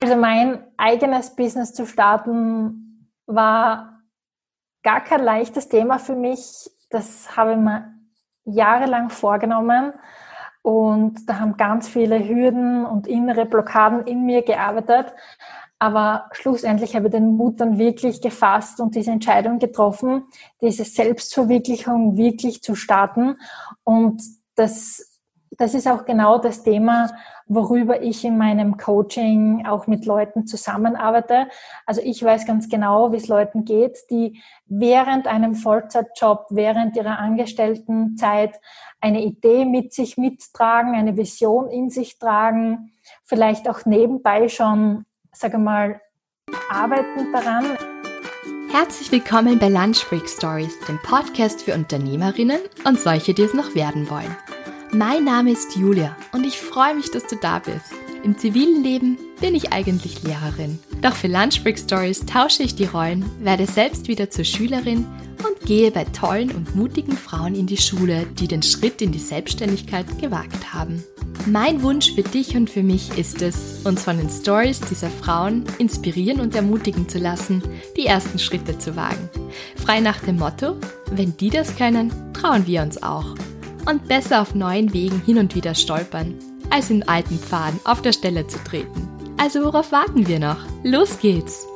Also mein eigenes Business zu starten war gar kein leichtes Thema für mich. Das habe ich mir jahrelang vorgenommen und da haben ganz viele Hürden und innere Blockaden in mir gearbeitet. Aber schlussendlich habe ich den Mut dann wirklich gefasst und diese Entscheidung getroffen, diese Selbstverwirklichung wirklich zu starten. Und das, das ist auch genau das Thema, worüber ich in meinem Coaching auch mit Leuten zusammenarbeite. Also ich weiß ganz genau, wie es Leuten geht, die während einem Vollzeitjob, während ihrer Angestelltenzeit eine Idee mit sich mittragen, eine Vision in sich tragen, vielleicht auch nebenbei schon, sage mal, arbeiten daran. Herzlich willkommen bei Lunch Break Stories, dem Podcast für Unternehmerinnen und solche, die es noch werden wollen. Mein Name ist Julia und ich freue mich, dass du da bist. Im zivilen Leben bin ich eigentlich Lehrerin. Doch für Lunch Break Stories tausche ich die Rollen, werde selbst wieder zur Schülerin und gehe bei tollen und mutigen Frauen in die Schule, die den Schritt in die Selbstständigkeit gewagt haben. Mein Wunsch für dich und für mich ist es, uns von den Stories dieser Frauen inspirieren und ermutigen zu lassen, die ersten Schritte zu wagen. Frei nach dem Motto, wenn die das können, trauen wir uns auch und besser auf neuen Wegen hin und wieder stolpern, als in alten Pfaden auf der Stelle zu treten. Also worauf warten wir noch? Los geht's!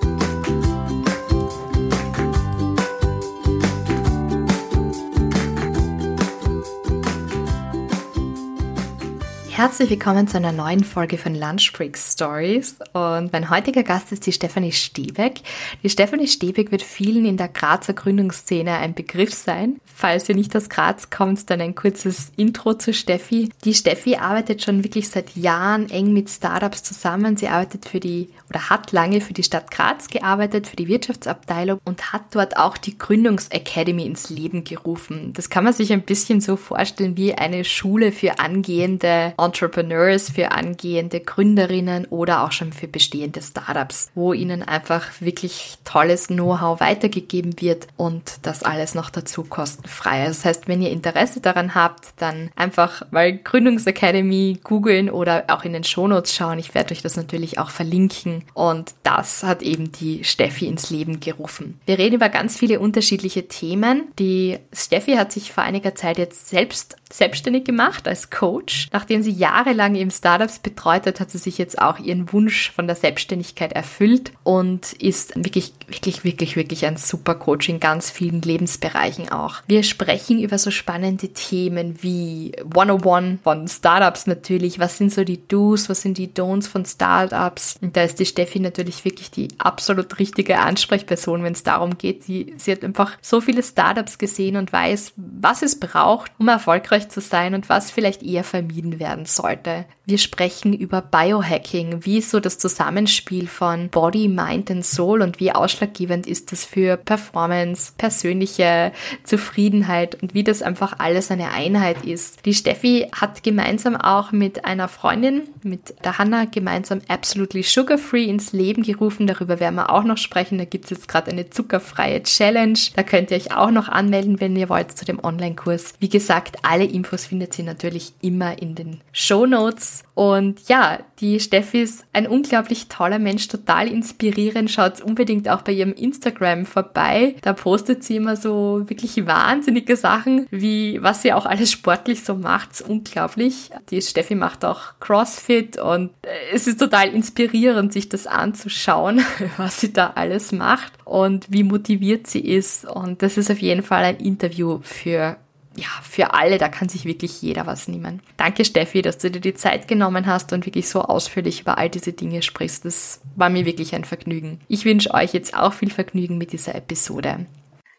Herzlich willkommen zu einer neuen Folge von Lunch Break Stories. Und mein heutiger Gast ist die Stefanie Stebeck. Die Stefanie Stebeck wird vielen in der Grazer Gründungsszene ein Begriff sein. Falls ihr nicht aus Graz kommt, dann ein kurzes Intro zu Steffi. Die Steffi arbeitet schon wirklich seit Jahren eng mit Startups zusammen. Sie arbeitet für die oder hat lange für die Stadt Graz gearbeitet, für die Wirtschaftsabteilung und hat dort auch die Gründungsacademy ins Leben gerufen. Das kann man sich ein bisschen so vorstellen wie eine Schule für angehende Entrepreneurs, für angehende Gründerinnen oder auch schon für bestehende Startups, wo ihnen einfach wirklich tolles Know-how weitergegeben wird und das alles noch dazu kostenfrei. Das heißt, wenn ihr Interesse daran habt, dann einfach mal Gründungsacademy googeln oder auch in den Shownotes schauen. Ich werde euch das natürlich auch verlinken und das hat eben die Steffi ins Leben gerufen. Wir reden über ganz viele unterschiedliche Themen. Die Steffi hat sich vor einiger Zeit jetzt selbst selbstständig gemacht als Coach. Nachdem sie jahrelang eben Startups betreut hat, hat sie sich jetzt auch ihren Wunsch von der Selbstständigkeit erfüllt und ist wirklich, wirklich, wirklich, wirklich ein super Coach in ganz vielen Lebensbereichen auch. Wir sprechen über so spannende Themen wie 101 von Startups natürlich. Was sind so die Do's, was sind die Don'ts von Startups? Und da ist die Steffi natürlich wirklich die absolut richtige Ansprechperson, wenn es darum geht. Sie, sie hat einfach so viele Startups gesehen und weiß, was es braucht, um erfolgreich erfolgreich zu sein und was vielleicht eher vermieden werden sollte. Wir sprechen über Biohacking, wie so das Zusammenspiel von Body, Mind und Soul und wie ausschlaggebend ist das für Performance, persönliche Zufriedenheit und wie das einfach alles eine Einheit ist. Die Steffi hat gemeinsam auch mit einer Freundin, mit der Hanna, gemeinsam Absolutely Sugar Free ins Leben gerufen. Darüber werden wir auch noch sprechen. Da gibt es jetzt gerade eine zuckerfreie Challenge. Da könnt ihr euch auch noch anmelden, wenn ihr wollt, zu dem Online-Kurs. Wie gesagt, alle Infos findet ihr natürlich immer in den Show Notes. Und ja, die Steffi ist ein unglaublich toller Mensch, total inspirierend. Schaut unbedingt auch bei ihrem Instagram vorbei. Da postet sie immer so wirklich wahnsinnige Sachen, wie was sie auch alles sportlich so macht. Unglaublich. Die Steffi macht auch CrossFit und es ist total inspirierend, sich das anzuschauen, was sie da alles macht und wie motiviert sie ist. Und das ist auf jeden Fall ein Interview für ja, für alle, da kann sich wirklich jeder was nehmen. Danke Steffi, dass du dir die Zeit genommen hast und wirklich so ausführlich über all diese Dinge sprichst. Das war mir wirklich ein Vergnügen. Ich wünsche euch jetzt auch viel Vergnügen mit dieser Episode.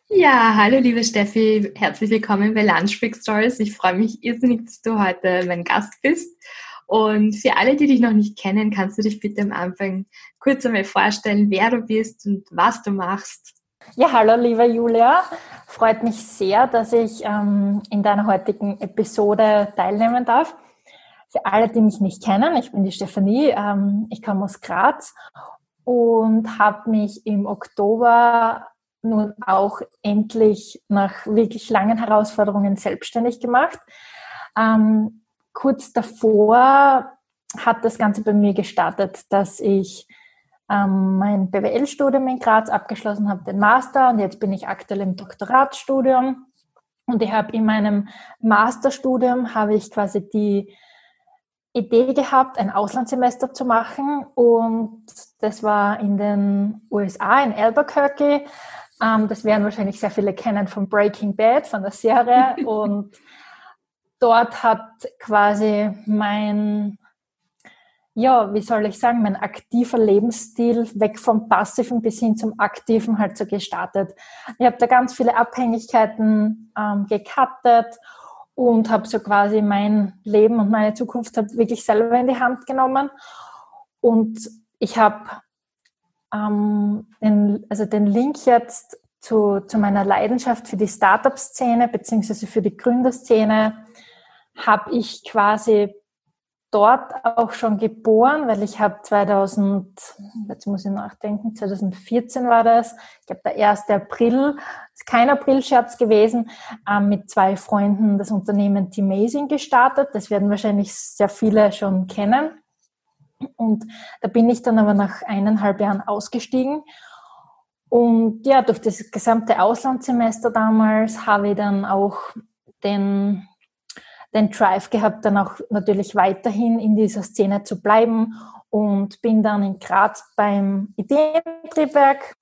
Ja, hallo liebe Steffi, herzlich willkommen bei Lunch Break Stories. Ich freue mich irrsinnig, dass du heute mein Gast bist. Und für alle, die dich noch nicht kennen, kannst du dich bitte am Anfang kurz einmal vorstellen, wer du bist und was du machst. Ja, hallo liebe Julia. Freut mich sehr, dass ich ähm, in deiner heutigen Episode teilnehmen darf. Für alle, die mich nicht kennen, ich bin die Stefanie, ähm, ich komme aus Graz und habe mich im Oktober nun auch endlich nach wirklich langen Herausforderungen selbstständig gemacht. Ähm, kurz davor hat das Ganze bei mir gestartet, dass ich ähm, mein BWL-Studium in Graz abgeschlossen habe, den Master und jetzt bin ich aktuell im Doktoratsstudium. Und ich habe in meinem Masterstudium habe ich quasi die Idee gehabt, ein Auslandssemester zu machen und das war in den USA, in Albuquerque. Ähm, das werden wahrscheinlich sehr viele kennen von Breaking Bad, von der Serie und dort hat quasi mein ja, wie soll ich sagen, mein aktiver Lebensstil weg vom passiven bis hin zum aktiven halt so gestartet. Ich habe da ganz viele Abhängigkeiten ähm, gekattet und habe so quasi mein Leben und meine Zukunft hab wirklich selber in die Hand genommen. Und ich habe ähm, den, also den Link jetzt zu, zu meiner Leidenschaft für die Startup-Szene beziehungsweise für die Gründerszene habe ich quasi dort auch schon geboren, weil ich habe 2000, jetzt muss ich nachdenken, 2014 war das, ich glaube der 1. April, ist kein Aprilscherz gewesen, ähm, mit zwei Freunden das Unternehmen T-Mazing gestartet. Das werden wahrscheinlich sehr viele schon kennen. Und da bin ich dann aber nach eineinhalb Jahren ausgestiegen. Und ja, durch das gesamte Auslandssemester damals habe ich dann auch den den Drive gehabt, dann auch natürlich weiterhin in dieser Szene zu bleiben und bin dann in Graz beim Ideentriebwerk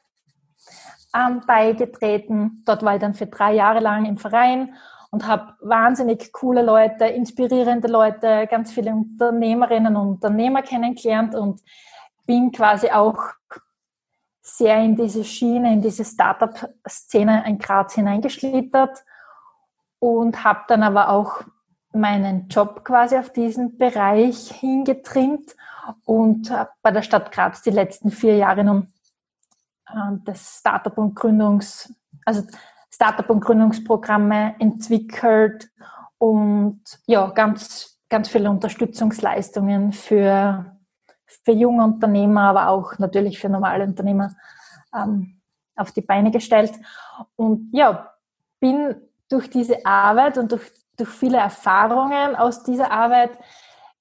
ähm, beigetreten. Dort war ich dann für drei Jahre lang im Verein und habe wahnsinnig coole Leute, inspirierende Leute, ganz viele Unternehmerinnen und Unternehmer kennengelernt und bin quasi auch sehr in diese Schiene, in diese Startup-Szene in Graz hineingeschlittert und habe dann aber auch meinen Job quasi auf diesen Bereich hingetrimmt und bei der Stadt Graz die letzten vier Jahre nun äh, das Startup und Gründungs, also Startup und Gründungsprogramme entwickelt und ja, ganz, ganz viele Unterstützungsleistungen für, für junge Unternehmer, aber auch natürlich für normale Unternehmer ähm, auf die Beine gestellt. Und ja, bin durch diese Arbeit und durch durch viele Erfahrungen aus dieser Arbeit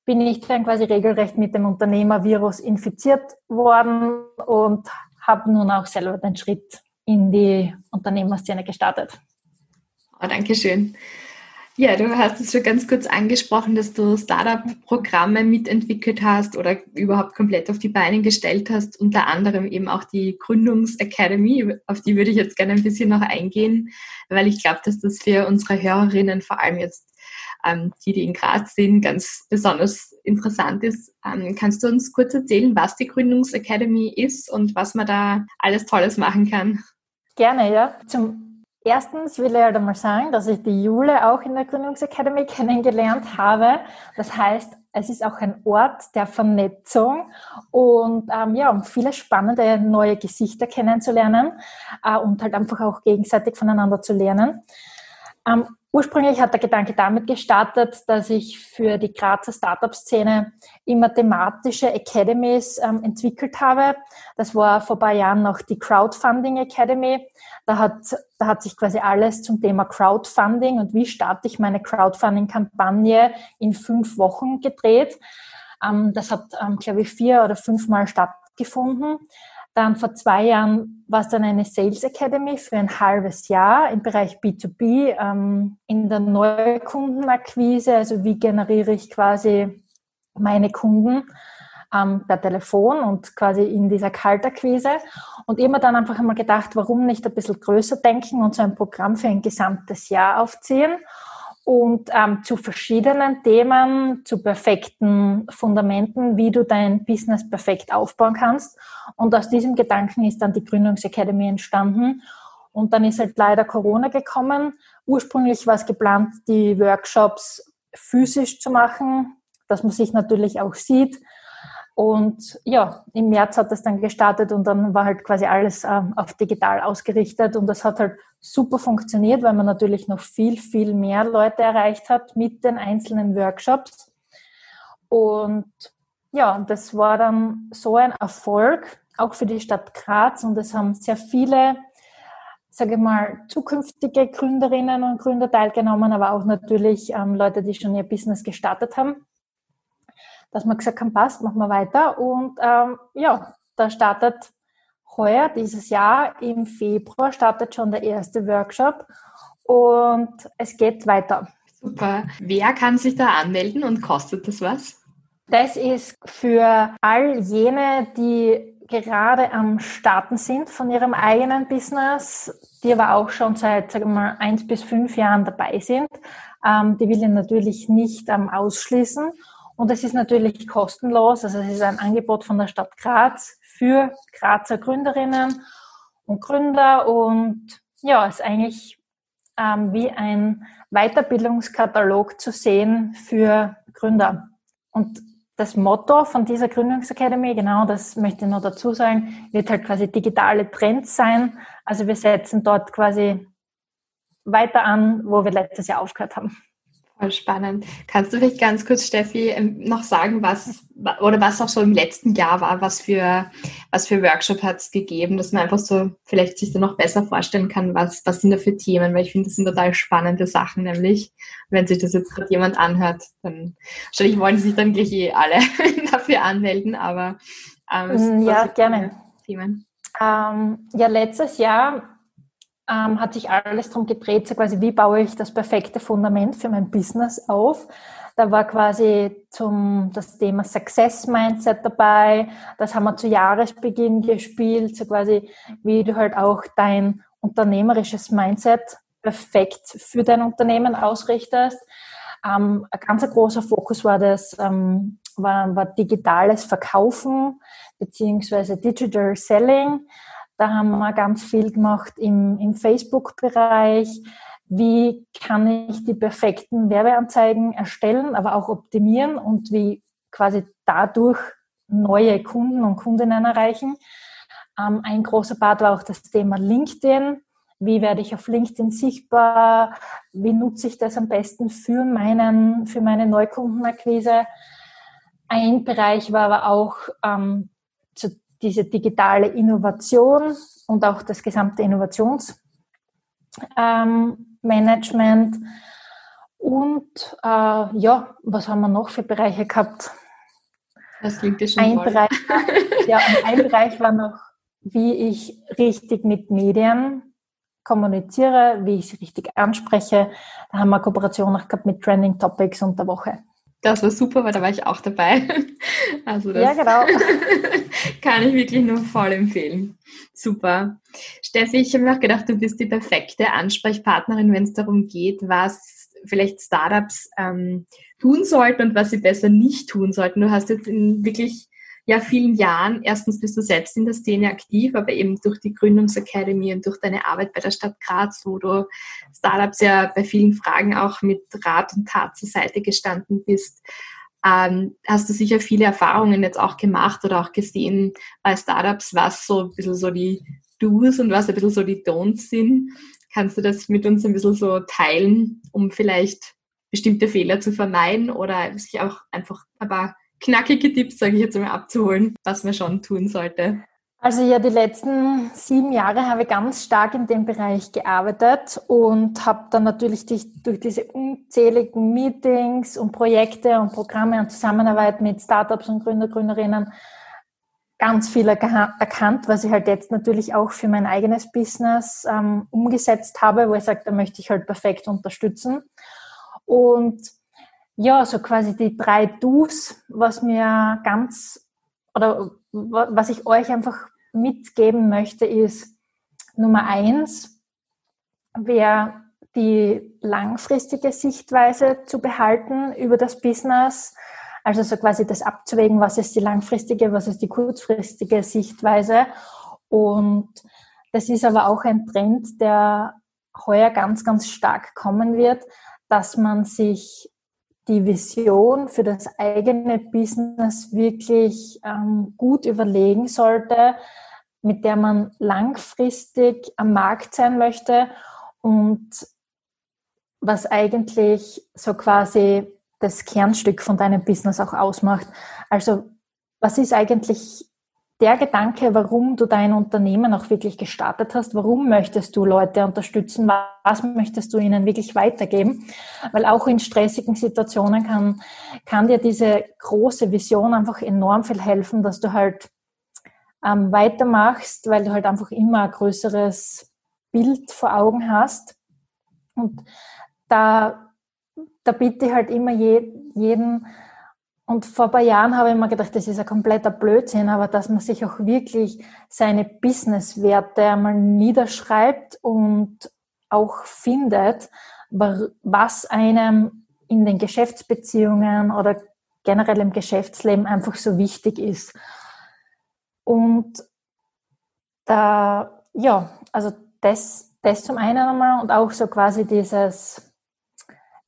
bin ich dann quasi regelrecht mit dem Unternehmervirus infiziert worden und habe nun auch selber den Schritt in die Unternehmerszene gestartet. Oh, Dankeschön. Ja, du hast es schon ganz kurz angesprochen, dass du Startup-Programme mitentwickelt hast oder überhaupt komplett auf die Beine gestellt hast, unter anderem eben auch die Gründungsacademy, auf die würde ich jetzt gerne ein bisschen noch eingehen, weil ich glaube, dass das für unsere Hörerinnen, vor allem jetzt ähm, die, die in Graz sind, ganz besonders interessant ist. Ähm, kannst du uns kurz erzählen, was die Gründungsacademy ist und was man da alles Tolles machen kann? Gerne, ja. Zum Erstens will ich halt einmal sagen, dass ich die Jule auch in der Gründungsakademie kennengelernt habe. Das heißt, es ist auch ein Ort der Vernetzung und ähm, ja, um viele spannende neue Gesichter kennenzulernen äh, und halt einfach auch gegenseitig voneinander zu lernen. Ähm, Ursprünglich hat der Gedanke damit gestartet, dass ich für die Grazer Startup-Szene immer thematische Academies ähm, entwickelt habe. Das war vor ein paar Jahren noch die Crowdfunding Academy. Da hat, da hat sich quasi alles zum Thema Crowdfunding und wie starte ich meine Crowdfunding-Kampagne in fünf Wochen gedreht. Ähm, das hat, ähm, glaube ich, vier oder fünfmal stattgefunden. Dann vor zwei Jahren war es dann eine Sales Academy für ein halbes Jahr im Bereich B2B, ähm, in der Neukundenakquise, also wie generiere ich quasi meine Kunden ähm, per Telefon und quasi in dieser Kaltakquise. Und immer dann einfach einmal gedacht, warum nicht ein bisschen größer denken und so ein Programm für ein gesamtes Jahr aufziehen und ähm, zu verschiedenen Themen, zu perfekten Fundamenten, wie du dein Business perfekt aufbauen kannst. Und aus diesem Gedanken ist dann die Gründungsacademy entstanden. Und dann ist halt leider Corona gekommen. Ursprünglich war es geplant, die Workshops physisch zu machen, dass man sich natürlich auch sieht. Und ja, im März hat das dann gestartet und dann war halt quasi alles äh, auf digital ausgerichtet. Und das hat halt super funktioniert, weil man natürlich noch viel, viel mehr Leute erreicht hat mit den einzelnen Workshops. Und ja, das war dann so ein Erfolg, auch für die Stadt Graz. Und es haben sehr viele sage ich mal, zukünftige Gründerinnen und Gründer teilgenommen, aber auch natürlich ähm, Leute, die schon ihr Business gestartet haben dass wir gesagt haben, passt, machen wir weiter. Und ähm, ja, da startet heuer, dieses Jahr, im Februar, startet schon der erste Workshop und es geht weiter. Super. Wer kann sich da anmelden und kostet das was? Das ist für all jene, die gerade am Starten sind von ihrem eigenen Business, die aber auch schon seit, sagen wir mal, eins bis fünf Jahren dabei sind. Ähm, die will ich natürlich nicht ähm, ausschließen. Und es ist natürlich kostenlos. Also es ist ein Angebot von der Stadt Graz für Grazer Gründerinnen und Gründer. Und ja, es ist eigentlich ähm, wie ein Weiterbildungskatalog zu sehen für Gründer. Und das Motto von dieser Gründungsakademie, genau das möchte ich noch dazu sagen, wird halt quasi digitale Trends sein. Also wir setzen dort quasi weiter an, wo wir letztes Jahr aufgehört haben. Voll spannend. Kannst du vielleicht ganz kurz, Steffi, ähm, noch sagen, was oder was auch so im letzten Jahr war, was für, was für Workshop hat es gegeben, dass man einfach so vielleicht sich da noch besser vorstellen kann, was, was sind da für Themen, weil ich finde, das sind total spannende Sachen, nämlich, wenn sich das jetzt gerade jemand anhört, dann wahrscheinlich wollen sich dann gleich eh alle dafür anmelden, aber ähm, ja, gerne. Themen. Ähm, ja, letztes Jahr ähm, hat sich alles darum gedreht, so quasi, wie baue ich das perfekte Fundament für mein Business auf. Da war quasi zum, das Thema Success Mindset dabei. Das haben wir zu Jahresbeginn gespielt, so quasi, wie du halt auch dein unternehmerisches Mindset perfekt für dein Unternehmen ausrichtest. Ähm, ein ganz großer Fokus war das, ähm, war, war digitales Verkaufen beziehungsweise Digital Selling. Da haben wir ganz viel gemacht im, im Facebook-Bereich. Wie kann ich die perfekten Werbeanzeigen erstellen, aber auch optimieren und wie quasi dadurch neue Kunden und Kundinnen erreichen. Ähm, ein großer Part war auch das Thema LinkedIn. Wie werde ich auf LinkedIn sichtbar? Wie nutze ich das am besten für, meinen, für meine Neukundenakquise? Ein Bereich war aber auch ähm, diese digitale Innovation und auch das gesamte Innovationsmanagement. Ähm, und äh, ja, was haben wir noch für Bereiche gehabt? Das klingt ja schon ein Bereich, Ja, ein Bereich war noch, wie ich richtig mit Medien kommuniziere, wie ich sie richtig anspreche. Da haben wir Kooperation noch gehabt mit Trending Topics und der Woche. Das war super, weil da war ich auch dabei. Also das ja, genau. kann ich wirklich nur voll empfehlen. Super. Steffi, ich habe mir auch gedacht, du bist die perfekte Ansprechpartnerin, wenn es darum geht, was vielleicht Startups ähm, tun sollten und was sie besser nicht tun sollten. Du hast jetzt in wirklich ja, vielen Jahren, erstens bist du selbst in der Szene aktiv, aber eben durch die Gründungsakademie und durch deine Arbeit bei der Stadt Graz, wo du Startups ja bei vielen Fragen auch mit Rat und Tat zur Seite gestanden bist, ähm, hast du sicher viele Erfahrungen jetzt auch gemacht oder auch gesehen bei Startups, was so ein bisschen so die Do's und was ein bisschen so die Don'ts sind. Kannst du das mit uns ein bisschen so teilen, um vielleicht bestimmte Fehler zu vermeiden oder sich auch einfach ein paar knackige Tipps, sage ich jetzt mal, abzuholen, was man schon tun sollte? Also ja, die letzten sieben Jahre habe ich ganz stark in dem Bereich gearbeitet und habe dann natürlich durch, durch diese unzähligen Meetings und Projekte und Programme und Zusammenarbeit mit Startups und Gründer, Gründerinnen ganz viel erkannt, was ich halt jetzt natürlich auch für mein eigenes Business ähm, umgesetzt habe, wo ich sage, da möchte ich halt perfekt unterstützen. Und ja, so quasi die drei Do's, was mir ganz oder was ich euch einfach mitgeben möchte, ist Nummer eins, wäre die langfristige Sichtweise zu behalten über das Business. Also so quasi das abzuwägen, was ist die langfristige, was ist die kurzfristige Sichtweise. Und das ist aber auch ein Trend, der heuer ganz, ganz stark kommen wird, dass man sich die Vision für das eigene Business wirklich ähm, gut überlegen sollte, mit der man langfristig am Markt sein möchte und was eigentlich so quasi das Kernstück von deinem Business auch ausmacht. Also was ist eigentlich der Gedanke, warum du dein Unternehmen auch wirklich gestartet hast, warum möchtest du Leute unterstützen, was möchtest du ihnen wirklich weitergeben, weil auch in stressigen Situationen kann, kann dir diese große Vision einfach enorm viel helfen, dass du halt ähm, weitermachst, weil du halt einfach immer ein größeres Bild vor Augen hast. Und da, da bitte ich halt immer je, jeden, und vor ein paar Jahren habe ich mir gedacht, das ist ein kompletter Blödsinn, aber dass man sich auch wirklich seine Businesswerte einmal niederschreibt und auch findet, was einem in den Geschäftsbeziehungen oder generell im Geschäftsleben einfach so wichtig ist. Und da, ja, also das, das zum einen einmal und auch so quasi dieses,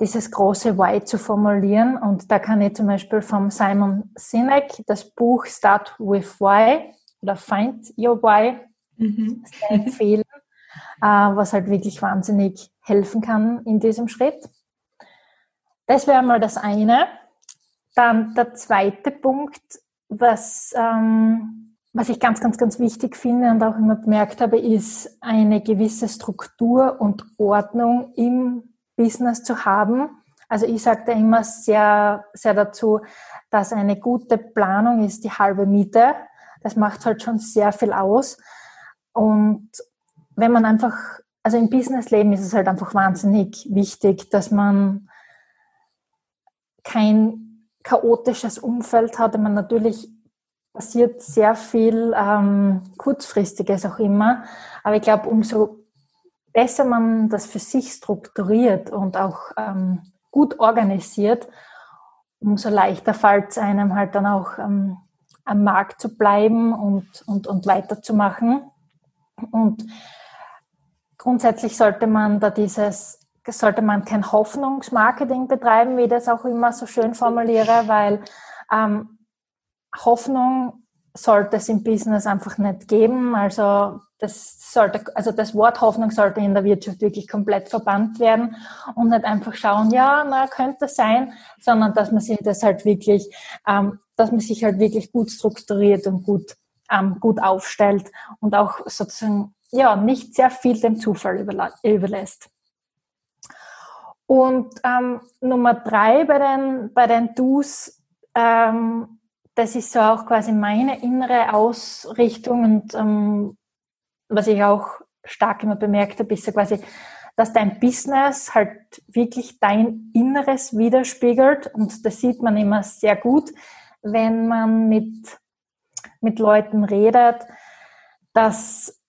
dieses große Why zu formulieren. Und da kann ich zum Beispiel vom Simon Sinek das Buch Start with Why oder Find Your Why mhm. empfehlen, äh, was halt wirklich wahnsinnig helfen kann in diesem Schritt. Das wäre mal das eine. Dann der zweite Punkt, was, ähm, was ich ganz, ganz, ganz wichtig finde und auch immer bemerkt habe, ist eine gewisse Struktur und Ordnung im Business zu haben. Also ich sage da immer sehr, sehr dazu, dass eine gute Planung ist die halbe Miete. Das macht halt schon sehr viel aus. Und wenn man einfach, also im Businessleben ist es halt einfach wahnsinnig wichtig, dass man kein chaotisches Umfeld hat. Man natürlich passiert sehr viel ähm, kurzfristiges auch immer. Aber ich glaube, umso besser man das für sich strukturiert und auch ähm, gut organisiert, umso leichter fällt es einem halt dann auch ähm, am Markt zu bleiben und, und, und weiterzumachen. Und grundsätzlich sollte man da dieses, sollte man kein Hoffnungsmarketing betreiben, wie ich das auch immer so schön formuliere, weil ähm, Hoffnung sollte es im Business einfach nicht geben. Also das sollte, also das Wort Hoffnung sollte in der Wirtschaft wirklich komplett verbannt werden und nicht einfach schauen, ja, na, könnte sein, sondern dass man sich das halt wirklich, ähm, dass man sich halt wirklich gut strukturiert und gut, ähm, gut aufstellt und auch sozusagen, ja, nicht sehr viel dem Zufall überlässt. Und ähm, Nummer drei bei den, bei den Do's, ähm, das ist so auch quasi meine innere Ausrichtung und ähm, was ich auch stark immer bemerkt habe, ist so quasi, dass dein Business halt wirklich dein Inneres widerspiegelt. Und das sieht man immer sehr gut, wenn man mit, mit Leuten redet, dass,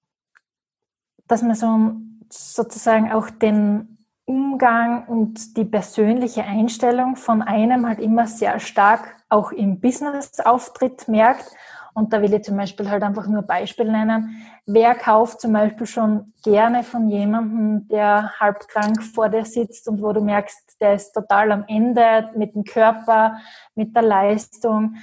dass man so sozusagen auch den Umgang und die persönliche Einstellung von einem halt immer sehr stark auch im Business-Auftritt merkt. Und da will ich zum Beispiel halt einfach nur Beispiel nennen. Wer kauft zum Beispiel schon gerne von jemandem, der halb krank vor dir sitzt und wo du merkst, der ist total am Ende mit dem Körper, mit der Leistung,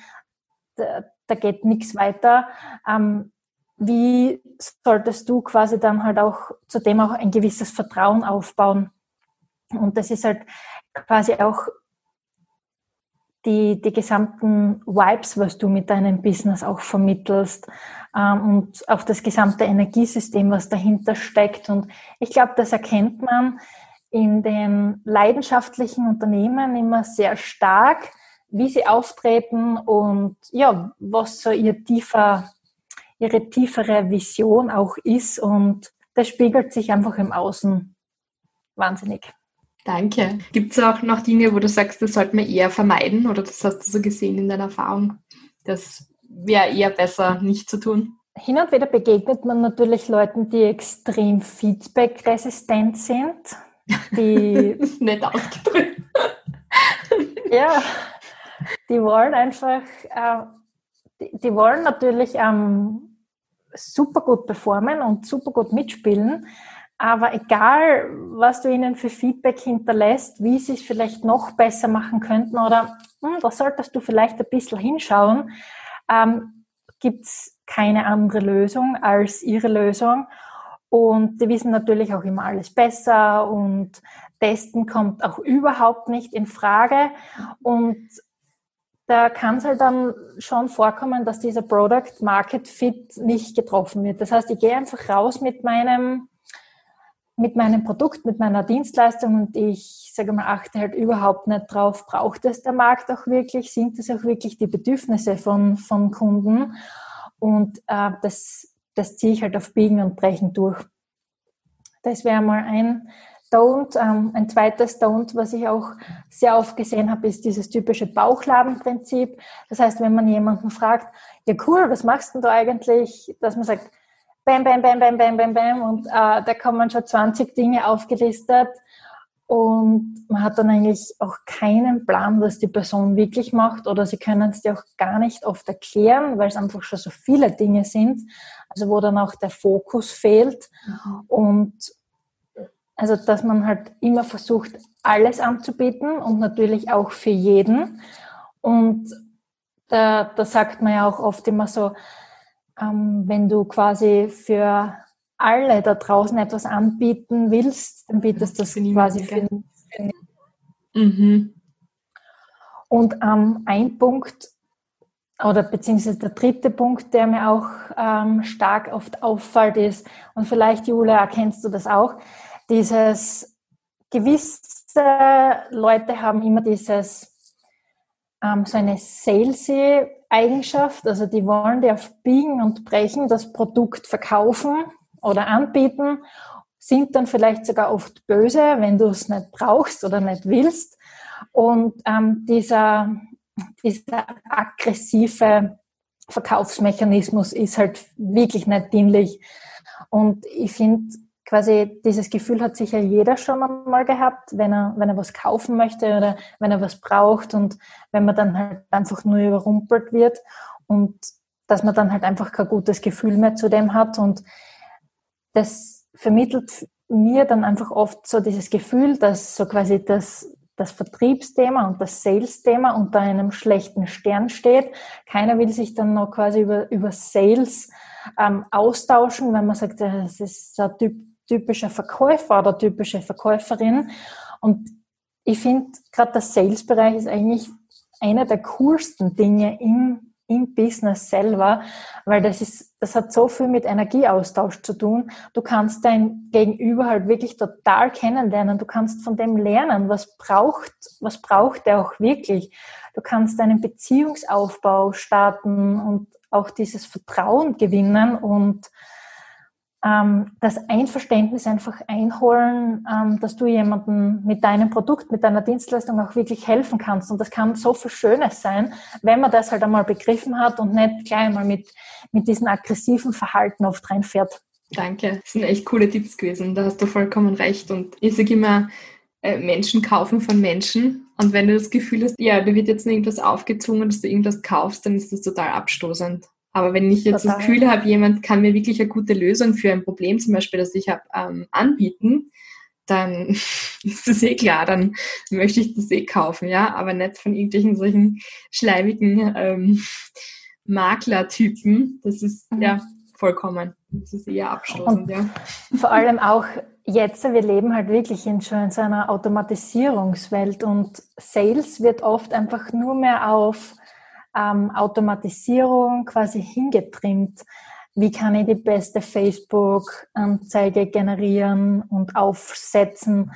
da, da geht nichts weiter. Ähm, wie solltest du quasi dann halt auch zudem auch ein gewisses Vertrauen aufbauen? Und das ist halt quasi auch die, die gesamten Vibes, was du mit deinem Business auch vermittelst ähm, und auch das gesamte Energiesystem, was dahinter steckt. Und ich glaube, das erkennt man in den leidenschaftlichen Unternehmen immer sehr stark, wie sie auftreten und ja, was so ihr tiefer, ihre tiefere Vision auch ist. Und das spiegelt sich einfach im Außen wahnsinnig. Danke. Gibt es auch noch Dinge, wo du sagst, das sollte man eher vermeiden oder das hast du so gesehen in deiner Erfahrung? Das wäre eher besser nicht zu tun. Hin und wieder begegnet man natürlich Leuten, die extrem feedback-resistent sind. Die nicht ausgedrückt. ja, die wollen einfach, äh, die, die, wollen natürlich ähm, super gut performen und super gut mitspielen, aber egal, was du ihnen für Feedback hinterlässt, wie sie es vielleicht noch besser machen könnten oder hm, da solltest du vielleicht ein bisschen hinschauen, ähm, gibt es keine andere Lösung als ihre Lösung. Und die wissen natürlich auch immer alles besser und testen kommt auch überhaupt nicht in Frage. Und da kann es halt dann schon vorkommen, dass dieser Product Market Fit nicht getroffen wird. Das heißt, ich gehe einfach raus mit meinem, mit meinem Produkt, mit meiner Dienstleistung und ich sage mal, achte halt überhaupt nicht drauf, braucht es der Markt auch wirklich, sind es auch wirklich die Bedürfnisse von, von Kunden und äh, das, das ziehe ich halt auf Biegen und Brechen durch. Das wäre mal ein Don't. Ähm, ein zweites Don't, was ich auch sehr oft gesehen habe, ist dieses typische Bauchladenprinzip. Das heißt, wenn man jemanden fragt, ja cool, was machst du eigentlich, dass man sagt, bam, bam, bam, bam, bam, bam, bam und äh, da kommen schon 20 Dinge aufgelistet und man hat dann eigentlich auch keinen Plan, was die Person wirklich macht oder sie können es dir auch gar nicht oft erklären, weil es einfach schon so viele Dinge sind, also wo dann auch der Fokus fehlt mhm. und also, dass man halt immer versucht, alles anzubieten und natürlich auch für jeden. Und da, da sagt man ja auch oft immer so, ähm, wenn du quasi für alle da draußen etwas anbieten willst, dann bietest du das quasi für, für mhm. Und ähm, ein Punkt, oder beziehungsweise der dritte Punkt, der mir auch ähm, stark oft auffällt, ist, und vielleicht, Julia, erkennst du das auch, dieses gewisse Leute haben immer dieses ähm, so eine salesy Eigenschaft, also die wollen dir auf Biegen und Brechen das Produkt verkaufen oder anbieten, sind dann vielleicht sogar oft böse, wenn du es nicht brauchst oder nicht willst. Und ähm, dieser, dieser aggressive Verkaufsmechanismus ist halt wirklich nicht dienlich. Und ich finde, quasi dieses Gefühl hat sicher jeder schon mal gehabt, wenn er, wenn er was kaufen möchte oder wenn er was braucht und wenn man dann halt einfach nur überrumpelt wird und dass man dann halt einfach kein gutes Gefühl mehr zu dem hat und das vermittelt mir dann einfach oft so dieses Gefühl, dass so quasi das, das Vertriebsthema und das Sales-Thema unter einem schlechten Stern steht. Keiner will sich dann noch quasi über, über Sales ähm, austauschen, wenn man sagt, das ist so ein Typ typischer Verkäufer oder typische Verkäuferin. Und ich finde, gerade der Sales-Bereich ist eigentlich einer der coolsten Dinge im, im Business selber, weil das ist, das hat so viel mit Energieaustausch zu tun. Du kannst dein Gegenüber halt wirklich total kennenlernen. Du kannst von dem lernen, was braucht, was braucht er auch wirklich. Du kannst einen Beziehungsaufbau starten und auch dieses Vertrauen gewinnen und ähm, das Einverständnis einfach einholen, ähm, dass du jemandem mit deinem Produkt, mit deiner Dienstleistung auch wirklich helfen kannst. Und das kann so viel Schönes sein, wenn man das halt einmal begriffen hat und nicht gleich einmal mit, mit diesem aggressiven Verhalten oft reinfährt. Danke, das sind echt coole Tipps gewesen. Da hast du vollkommen recht. Und ich sage immer, äh, Menschen kaufen von Menschen. Und wenn du das Gefühl hast, ja, dir wird jetzt irgendwas aufgezwungen, dass du irgendwas kaufst, dann ist das total abstoßend. Aber wenn ich jetzt Total. das Gefühl habe, jemand kann mir wirklich eine gute Lösung für ein Problem, zum Beispiel, das ich habe, ähm, anbieten, dann ist das eh klar, dann möchte ich das eh kaufen, ja, aber nicht von irgendwelchen solchen schleimigen ähm, Maklertypen. Das ist mhm. ja vollkommen. Das ist eher abstoßend, Und ja. Vor allem auch jetzt, wir leben halt wirklich in schon in so einer Automatisierungswelt und Sales wird oft einfach nur mehr auf ähm, Automatisierung quasi hingetrimmt. Wie kann ich die beste Facebook-Anzeige generieren und aufsetzen?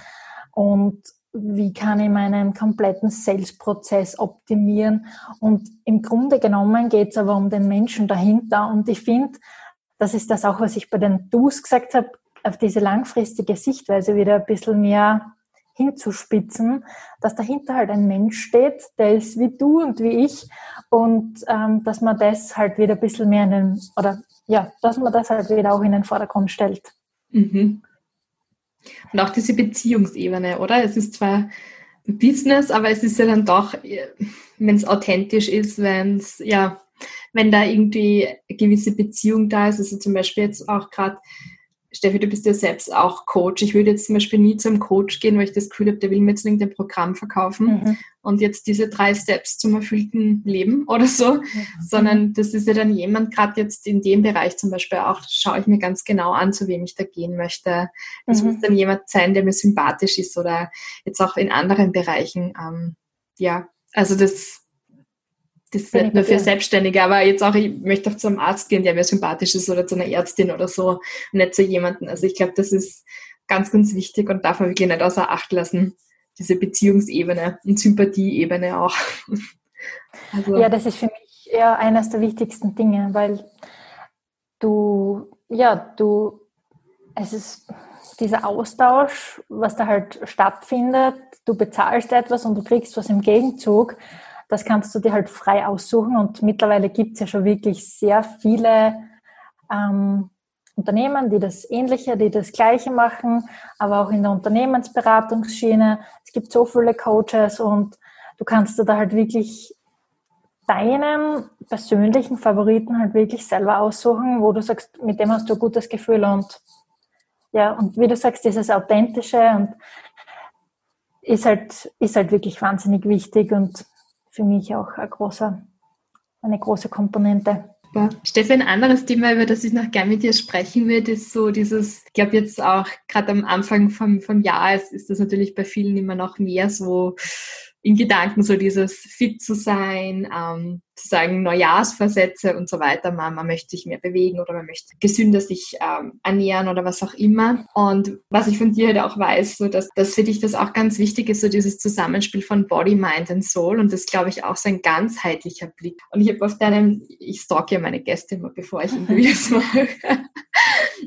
Und wie kann ich meinen kompletten Sales-Prozess optimieren? Und im Grunde genommen geht es aber um den Menschen dahinter. Und ich finde, das ist das auch, was ich bei den Do's gesagt habe, auf diese langfristige Sichtweise wieder ein bisschen mehr hinzuspitzen, dass dahinter halt ein Mensch steht, der ist wie du und wie ich und ähm, dass man das halt wieder ein bisschen mehr in den, oder ja, dass man das halt wieder auch in den Vordergrund stellt. Mhm. Und auch diese Beziehungsebene, oder? Es ist zwar Business, aber es ist ja dann doch, wenn es authentisch ist, wenn es, ja, wenn da irgendwie eine gewisse Beziehung da ist, also zum Beispiel jetzt auch gerade Steffi, du bist ja selbst auch Coach. Ich würde jetzt zum Beispiel nie zum Coach gehen, weil ich das Gefühl habe, der will mir jetzt irgendein Programm verkaufen mhm. und jetzt diese drei Steps zum erfüllten Leben oder so, mhm. sondern das ist ja dann jemand, gerade jetzt in dem Bereich zum Beispiel auch, schaue ich mir ganz genau an, zu wem ich da gehen möchte. Das mhm. muss dann jemand sein, der mir sympathisch ist oder jetzt auch in anderen Bereichen. Ähm, ja, also das das ist nicht nur für Selbstständige, aber jetzt auch, ich möchte auch zu einem Arzt gehen, der mir sympathisch ist oder zu einer Ärztin oder so nicht zu jemandem. Also ich glaube, das ist ganz, ganz wichtig und darf man wirklich nicht außer Acht lassen. Diese Beziehungsebene und Sympathieebene auch. Also. Ja, das ist für mich eher eines der wichtigsten Dinge, weil du, ja, du, es ist dieser Austausch, was da halt stattfindet. Du bezahlst etwas und du kriegst was im Gegenzug. Das kannst du dir halt frei aussuchen und mittlerweile gibt es ja schon wirklich sehr viele ähm, Unternehmen, die das Ähnliche, die das Gleiche machen, aber auch in der Unternehmensberatungsschiene. Es gibt so viele Coaches und du kannst dir da halt wirklich deinen persönlichen Favoriten halt wirklich selber aussuchen, wo du sagst, mit dem hast du ein gutes Gefühl und ja, und wie du sagst, dieses Authentische und ist halt, ist halt wirklich wahnsinnig wichtig und für mich auch ein großer, eine große Komponente. Super. Steffi, ein anderes Thema, über das ich noch gerne mit dir sprechen würde, ist so dieses, ich glaube jetzt auch gerade am Anfang vom, vom Jahr ist, ist das natürlich bei vielen immer noch mehr so in Gedanken so dieses fit zu sein, ähm, zu sagen Neujahrsversätze und so weiter. Man, man möchte sich mehr bewegen oder man möchte gesünder sich ähm, ernähren oder was auch immer. Und was ich von dir halt auch weiß, so dass, dass für dich das auch ganz wichtig ist, so dieses Zusammenspiel von Body, Mind und Soul. Und das glaube ich auch so ein ganzheitlicher Blick. Und ich habe auf deinem, ich stalke ja meine Gäste immer, bevor ich Interviews mache.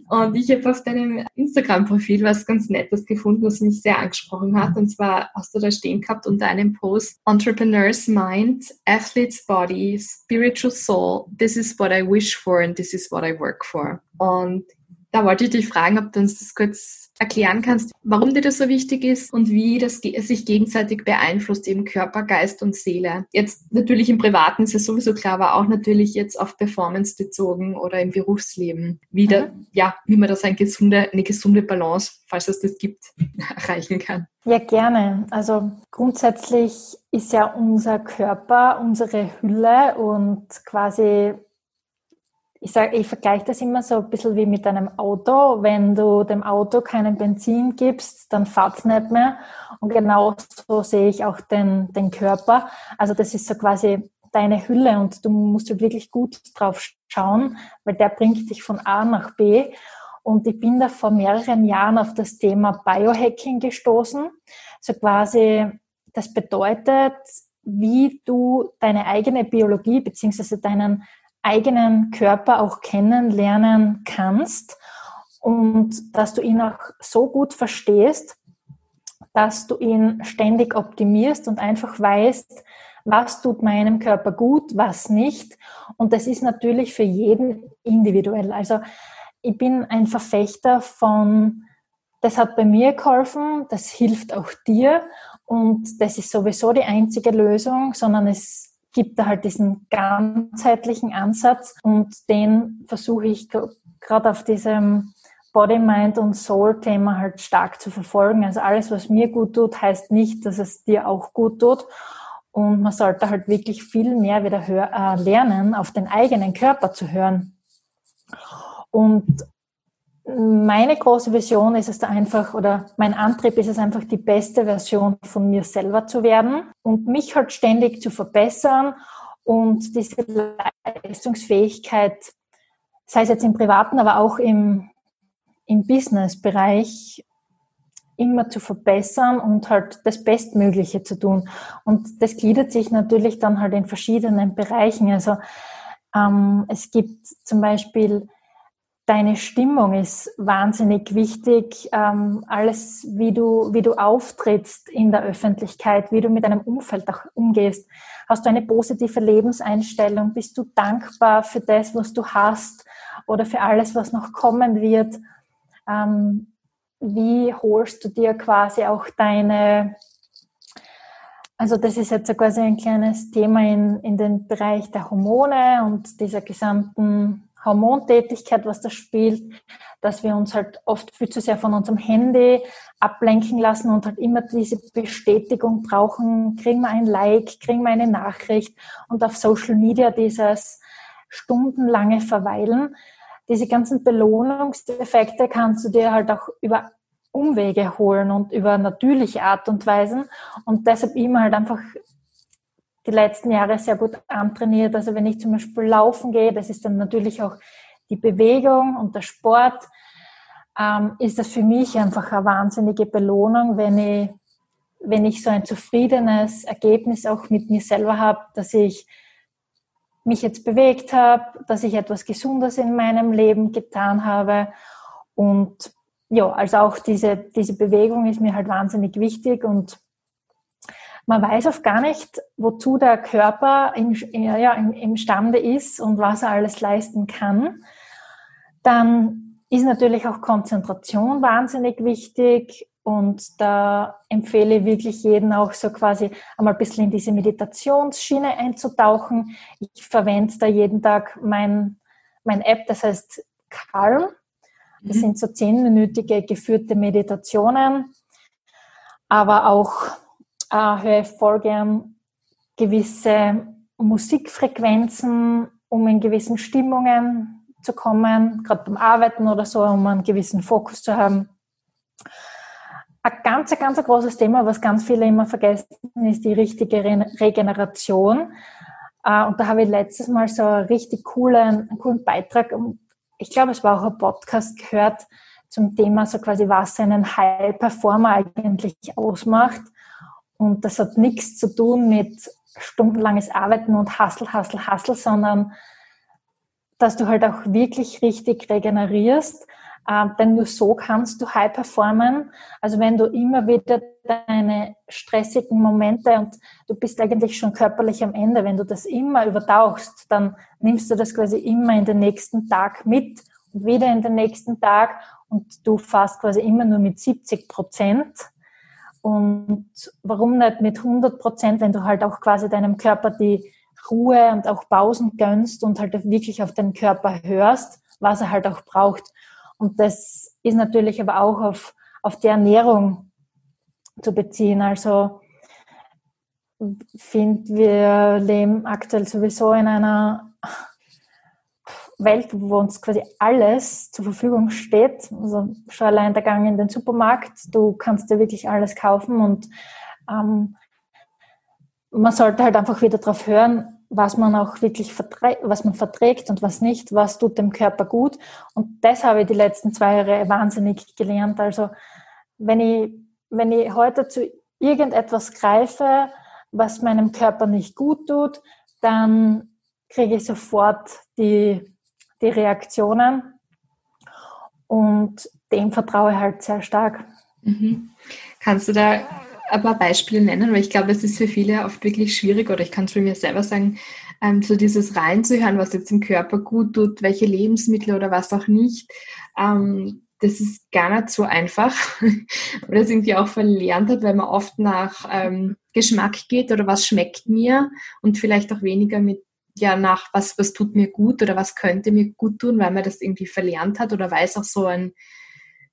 Und ich habe auf deinem Instagram-Profil was ganz Nettes gefunden, was mich sehr angesprochen hat. Und zwar hast du da stehen gehabt unter einem Post Entrepreneur's Mind, Athlete's Body, Spiritual Soul, This is what I wish for and this is what I work for. Und da wollte ich dich fragen, ob du uns das kurz erklären kannst, warum dir das so wichtig ist und wie das sich gegenseitig beeinflusst, eben Körper, Geist und Seele. Jetzt natürlich im Privaten ist es sowieso klar, aber auch natürlich jetzt auf Performance bezogen oder im Berufsleben. Wie, da, mhm. ja, wie man das eine gesunde, eine gesunde Balance, falls es das gibt, erreichen kann. Ja, gerne. Also grundsätzlich ist ja unser Körper unsere Hülle und quasi ich ich vergleiche das immer so ein bisschen wie mit einem Auto. Wenn du dem Auto keinen Benzin gibst, dann fährt es nicht mehr. Und genau so sehe ich auch den, den Körper. Also das ist so quasi deine Hülle und du musst halt wirklich gut drauf schauen, weil der bringt dich von A nach B. Und ich bin da vor mehreren Jahren auf das Thema Biohacking gestoßen. So quasi, das bedeutet, wie du deine eigene Biologie beziehungsweise deinen eigenen Körper auch kennenlernen kannst und dass du ihn auch so gut verstehst, dass du ihn ständig optimierst und einfach weißt, was tut meinem Körper gut, was nicht. Und das ist natürlich für jeden individuell. Also ich bin ein Verfechter von, das hat bei mir geholfen, das hilft auch dir und das ist sowieso die einzige Lösung, sondern es gibt da halt diesen ganzheitlichen Ansatz und den versuche ich gerade auf diesem Body, Mind und Soul Thema halt stark zu verfolgen. Also alles, was mir gut tut, heißt nicht, dass es dir auch gut tut. Und man sollte halt wirklich viel mehr wieder hör, äh, lernen, auf den eigenen Körper zu hören. Und meine große Vision ist es einfach, oder mein Antrieb ist es einfach, die beste Version von mir selber zu werden und mich halt ständig zu verbessern und diese Leistungsfähigkeit, sei es jetzt im privaten, aber auch im, im Business-Bereich, immer zu verbessern und halt das Bestmögliche zu tun. Und das gliedert sich natürlich dann halt in verschiedenen Bereichen. Also ähm, es gibt zum Beispiel deine Stimmung ist wahnsinnig wichtig. Ähm, alles, wie du, wie du auftrittst in der Öffentlichkeit, wie du mit deinem Umfeld auch umgehst. Hast du eine positive Lebenseinstellung? Bist du dankbar für das, was du hast oder für alles, was noch kommen wird? Ähm, wie holst du dir quasi auch deine, also das ist jetzt quasi ein kleines Thema in, in den Bereich der Hormone und dieser gesamten Hormontätigkeit, was da spielt, dass wir uns halt oft viel zu sehr von unserem Handy ablenken lassen und halt immer diese Bestätigung brauchen, kriegen wir ein Like, kriegen wir eine Nachricht und auf Social Media dieses stundenlange Verweilen. Diese ganzen Belohnungseffekte kannst du dir halt auch über Umwege holen und über natürliche Art und Weisen und deshalb immer halt einfach die letzten Jahre sehr gut antrainiert. Also wenn ich zum Beispiel laufen gehe, das ist dann natürlich auch die Bewegung und der Sport, ähm, ist das für mich einfach eine wahnsinnige Belohnung, wenn ich, wenn ich so ein zufriedenes Ergebnis auch mit mir selber habe, dass ich mich jetzt bewegt habe, dass ich etwas Gesundes in meinem Leben getan habe. Und ja, also auch diese, diese Bewegung ist mir halt wahnsinnig wichtig und man weiß oft gar nicht, wozu der Körper im, ja, im, imstande ist und was er alles leisten kann. Dann ist natürlich auch Konzentration wahnsinnig wichtig und da empfehle ich wirklich jeden auch so quasi einmal ein bisschen in diese Meditationsschiene einzutauchen. Ich verwende da jeden Tag mein, mein App, das heißt Calm. Das mhm. sind so zehnminütige geführte Meditationen, aber auch äh, höre ich voll gern gewisse Musikfrequenzen, um in gewissen Stimmungen zu kommen, gerade beim Arbeiten oder so, um einen gewissen Fokus zu haben. Ein ganz, ganz großes Thema, was ganz viele immer vergessen, ist die richtige Regeneration. Äh, und da habe ich letztes Mal so einen richtig coolen, einen coolen Beitrag, ich glaube, es war auch ein Podcast gehört zum Thema so quasi, was einen High Performer eigentlich ausmacht. Und das hat nichts zu tun mit stundenlanges Arbeiten und Hustle, Hustle, Hustle, sondern dass du halt auch wirklich richtig regenerierst. Ähm, denn nur so kannst du high performen. Also wenn du immer wieder deine stressigen Momente und du bist eigentlich schon körperlich am Ende, wenn du das immer übertauchst, dann nimmst du das quasi immer in den nächsten Tag mit und wieder in den nächsten Tag und du fährst quasi immer nur mit 70 Prozent und warum nicht mit 100 Prozent, wenn du halt auch quasi deinem Körper die Ruhe und auch Pausen gönnst und halt wirklich auf den Körper hörst, was er halt auch braucht. Und das ist natürlich aber auch auf, auf die Ernährung zu beziehen. Also finde, wir leben aktuell sowieso in einer Welt, wo uns quasi alles zur Verfügung steht. Also schon allein der Gang in den Supermarkt, du kannst dir wirklich alles kaufen und ähm, man sollte halt einfach wieder darauf hören, was man auch wirklich verträgt, was man verträgt und was nicht, was tut dem Körper gut. Und das habe ich die letzten zwei Jahre wahnsinnig gelernt. Also wenn ich, wenn ich heute zu irgendetwas greife, was meinem Körper nicht gut tut, dann kriege ich sofort die die Reaktionen. Und dem vertraue ich halt sehr stark. Mhm. Kannst du da ein paar Beispiele nennen? Weil ich glaube, es ist für viele oft wirklich schwierig, oder ich kann es für mich selber sagen, ähm, so dieses reinzuhören, was jetzt im Körper gut tut, welche Lebensmittel oder was auch nicht. Ähm, das ist gar nicht so einfach. oder es irgendwie auch verlernt hat, weil man oft nach ähm, Geschmack geht oder was schmeckt mir und vielleicht auch weniger mit ja nach, was, was tut mir gut oder was könnte mir gut tun, weil man das irgendwie verlernt hat oder weil es auch so ein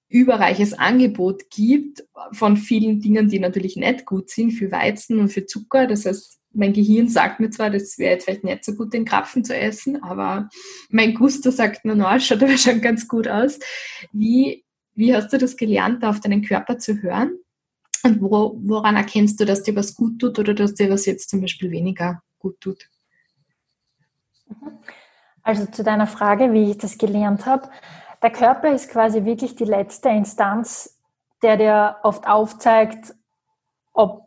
überreiches Angebot gibt von vielen Dingen, die natürlich nicht gut sind für Weizen und für Zucker. Das heißt, mein Gehirn sagt mir zwar, das wäre jetzt vielleicht nicht so gut, den Krapfen zu essen, aber mein Gusto sagt mir, no, schaut aber schon ganz gut aus. Wie, wie hast du das gelernt, auf deinen Körper zu hören? Und wo, woran erkennst du, dass dir was gut tut oder dass dir was jetzt zum Beispiel weniger gut tut? Also zu deiner Frage, wie ich das gelernt habe. Der Körper ist quasi wirklich die letzte Instanz, der dir oft aufzeigt, ob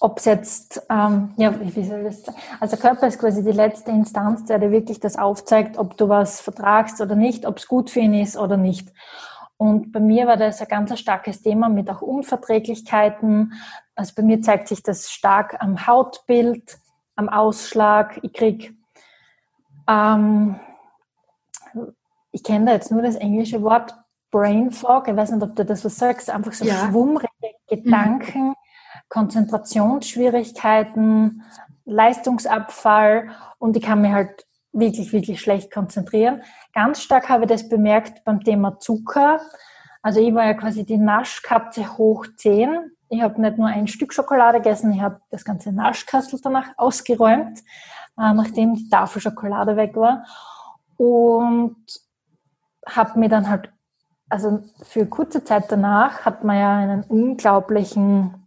ob es jetzt, ähm, ja, wie soll das sagen? Also der Körper ist quasi die letzte Instanz, der dir wirklich das aufzeigt, ob du was vertragst oder nicht, ob es gut für ihn ist oder nicht. Und bei mir war das ein ganz starkes Thema mit auch Unverträglichkeiten. Also bei mir zeigt sich das stark am Hautbild, am Ausschlag. Ich krieg, ähm, ich kenne da jetzt nur das englische Wort Brain Fog. Ich weiß nicht, ob du das was sagst. Einfach so ja. schwummrige Gedanken, mhm. Konzentrationsschwierigkeiten, Leistungsabfall und ich kann mich halt wirklich, wirklich schlecht konzentrieren. Ganz stark habe ich das bemerkt beim Thema Zucker. Also ich war ja quasi die Naschkatze hoch 10 ich habe nicht nur ein Stück Schokolade gegessen, ich habe das ganze Naschkastel danach ausgeräumt, äh, nachdem die Tafel Schokolade weg war. Und habe mir dann halt, also für kurze Zeit danach hat man ja einen unglaublichen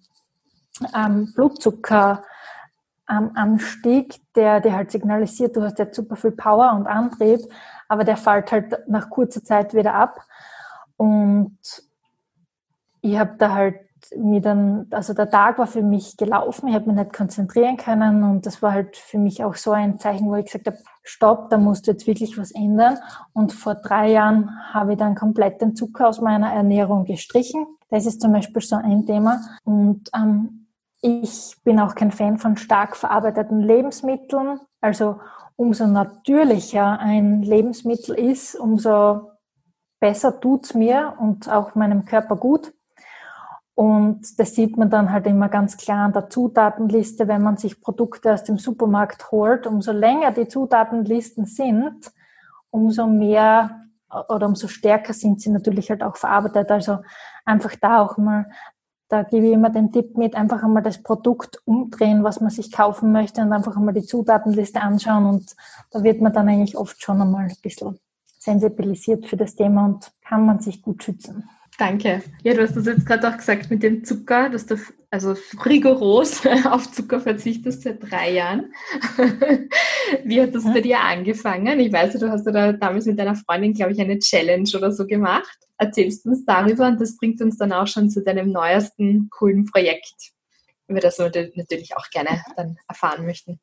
ähm, Blutzucker ähm, der dir halt signalisiert, du hast jetzt super viel Power und Antrieb, aber der fällt halt nach kurzer Zeit wieder ab. Und ich habe da halt mir dann, also der Tag war für mich gelaufen, ich habe mich nicht konzentrieren können und das war halt für mich auch so ein Zeichen, wo ich gesagt habe, stopp, da musst du jetzt wirklich was ändern. Und vor drei Jahren habe ich dann komplett den Zucker aus meiner Ernährung gestrichen. Das ist zum Beispiel so ein Thema. Und ähm, ich bin auch kein Fan von stark verarbeiteten Lebensmitteln. Also umso natürlicher ein Lebensmittel ist, umso besser tut's mir und auch meinem Körper gut. Und das sieht man dann halt immer ganz klar an der Zutatenliste, wenn man sich Produkte aus dem Supermarkt holt. Umso länger die Zutatenlisten sind, umso mehr oder umso stärker sind sie natürlich halt auch verarbeitet. Also einfach da auch mal, da gebe ich immer den Tipp mit, einfach einmal das Produkt umdrehen, was man sich kaufen möchte und einfach einmal die Zutatenliste anschauen und da wird man dann eigentlich oft schon einmal ein bisschen sensibilisiert für das Thema und kann man sich gut schützen. Danke. Ja, du hast das jetzt gerade auch gesagt mit dem Zucker, dass du also rigoros auf Zucker verzichtest seit drei Jahren. Wie hat das bei dir angefangen? Ich weiß, du hast ja da damals mit deiner Freundin, glaube ich, eine Challenge oder so gemacht. Erzählst uns darüber und das bringt uns dann auch schon zu deinem neuesten coolen Projekt, über das wir natürlich auch gerne dann erfahren möchten.